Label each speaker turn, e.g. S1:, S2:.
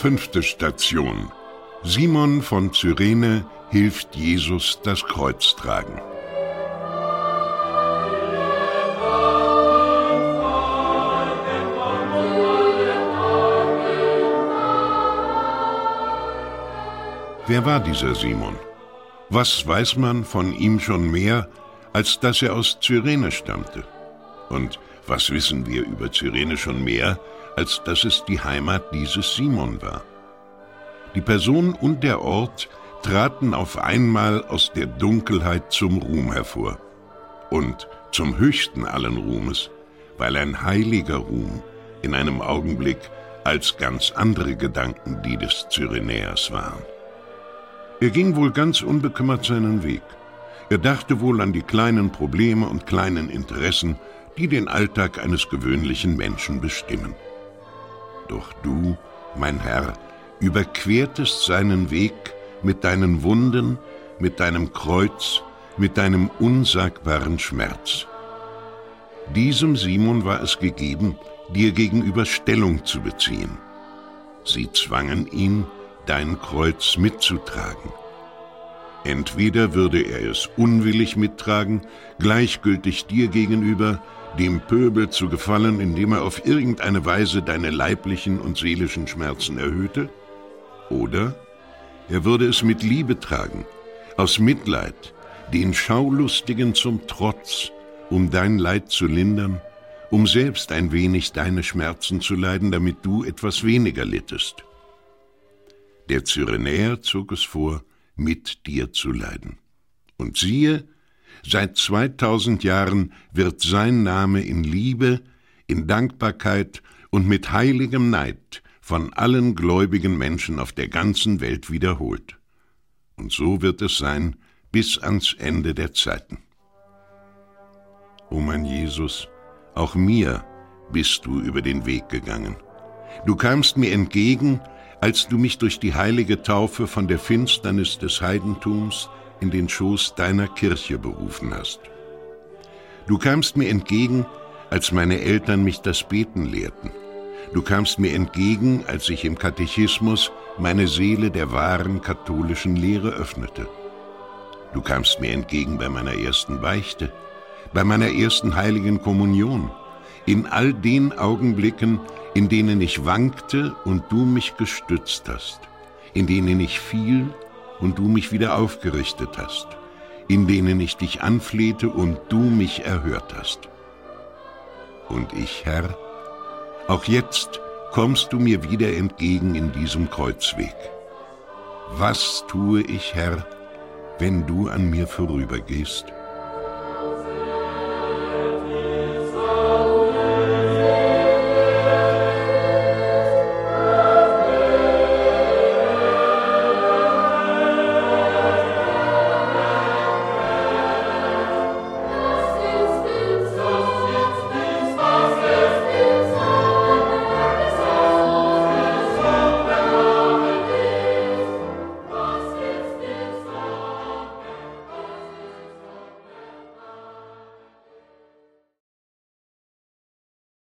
S1: Fünfte Station. Simon von Cyrene hilft Jesus das Kreuz tragen. Wer war dieser Simon? Was weiß man von ihm schon mehr, als dass er aus Cyrene stammte? Und was wissen wir über Cyrene schon mehr, als dass es die Heimat dieses Simon war? Die Person und der Ort traten auf einmal aus der Dunkelheit zum Ruhm hervor. Und zum höchsten allen Ruhmes, weil ein heiliger Ruhm in einem Augenblick als ganz andere Gedanken die des Cyrenäers waren. Er ging wohl ganz unbekümmert seinen Weg. Er dachte wohl an die kleinen Probleme und kleinen Interessen, die den Alltag eines gewöhnlichen Menschen bestimmen. Doch du, mein Herr, überquertest seinen Weg mit deinen Wunden, mit deinem Kreuz, mit deinem unsagbaren Schmerz. Diesem Simon war es gegeben, dir gegenüber Stellung zu beziehen. Sie zwangen ihn, dein Kreuz mitzutragen. Entweder würde er es unwillig mittragen, gleichgültig dir gegenüber, dem Pöbel zu gefallen, indem er auf irgendeine Weise deine leiblichen und seelischen Schmerzen erhöhte, oder er würde es mit Liebe tragen, aus Mitleid, den Schaulustigen zum Trotz, um dein Leid zu lindern, um selbst ein wenig deine Schmerzen zu leiden, damit du etwas weniger littest. Der Cyrenäer zog es vor, mit dir zu leiden. Und siehe, seit 2000 Jahren wird sein Name in Liebe, in Dankbarkeit und mit heiligem Neid von allen gläubigen Menschen auf der ganzen Welt wiederholt. Und so wird es sein bis ans Ende der Zeiten. O mein Jesus, auch mir bist du über den Weg gegangen. Du kamst mir entgegen, als du mich durch die heilige Taufe von der Finsternis des Heidentums in den Schoß deiner Kirche berufen hast. Du kamst mir entgegen, als meine Eltern mich das Beten lehrten. Du kamst mir entgegen, als ich im Katechismus meine Seele der wahren katholischen Lehre öffnete. Du kamst mir entgegen bei meiner ersten Beichte, bei meiner ersten heiligen Kommunion, in all den Augenblicken, in denen ich wankte und du mich gestützt hast, in denen ich fiel und du mich wieder aufgerichtet hast, in denen ich dich anflehte und du mich erhört hast. Und ich, Herr, auch jetzt kommst du mir wieder entgegen in diesem Kreuzweg. Was tue ich, Herr, wenn du an mir vorübergehst?